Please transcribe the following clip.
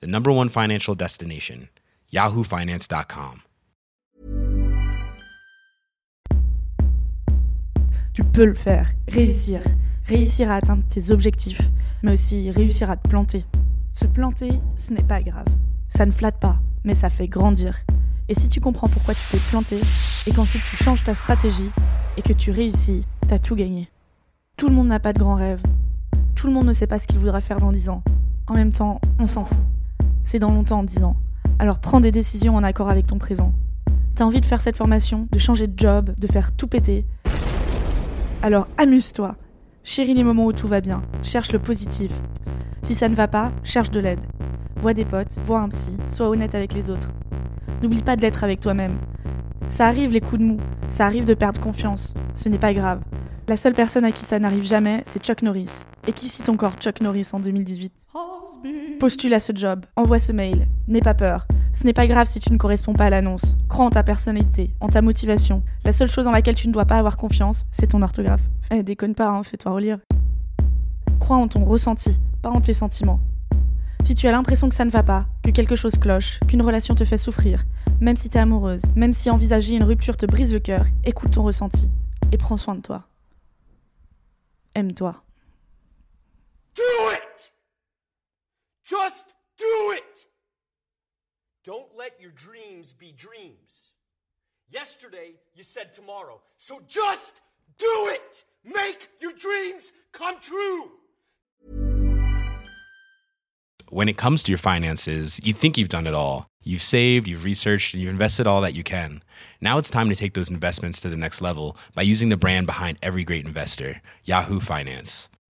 the number one financial destination, yahoofinance.com. Tu peux le faire, réussir, réussir à atteindre tes objectifs, mais aussi réussir à te planter. Se planter, ce n'est pas grave. Ça ne flatte pas, mais ça fait grandir. Et si tu comprends pourquoi tu t'es planté, et qu'ensuite tu changes ta stratégie, et que tu réussis, t'as tout gagné. Tout le monde n'a pas de grands rêves. Tout le monde ne sait pas ce qu'il voudra faire dans 10 ans. En même temps, on s'en fout. C'est dans longtemps en 10 ans. Alors prends des décisions en accord avec ton présent. T'as envie de faire cette formation, de changer de job, de faire tout péter. Alors amuse-toi. Chéris les moments où tout va bien. Cherche le positif. Si ça ne va pas, cherche de l'aide. Vois des potes, vois un psy, sois honnête avec les autres. N'oublie pas de l'être avec toi-même. Ça arrive les coups de mou, ça arrive de perdre confiance. Ce n'est pas grave. La seule personne à qui ça n'arrive jamais, c'est Chuck Norris. Et qui cite encore Chuck Norris en 2018 Postule à ce job, envoie ce mail, n'aie pas peur. Ce n'est pas grave si tu ne corresponds pas à l'annonce. Crois en ta personnalité, en ta motivation. La seule chose en laquelle tu ne dois pas avoir confiance, c'est ton orthographe. Eh, déconne pas, hein, fais-toi relire. Crois en ton ressenti, pas en tes sentiments. Si tu as l'impression que ça ne va pas, que quelque chose cloche, qu'une relation te fait souffrir, même si t'es amoureuse, même si envisager une rupture te brise le cœur, écoute ton ressenti et prends soin de toi. Aime-toi. Don't let your dreams be dreams. Yesterday, you said tomorrow. So just do it! Make your dreams come true! When it comes to your finances, you think you've done it all. You've saved, you've researched, and you've invested all that you can. Now it's time to take those investments to the next level by using the brand behind every great investor, Yahoo Finance.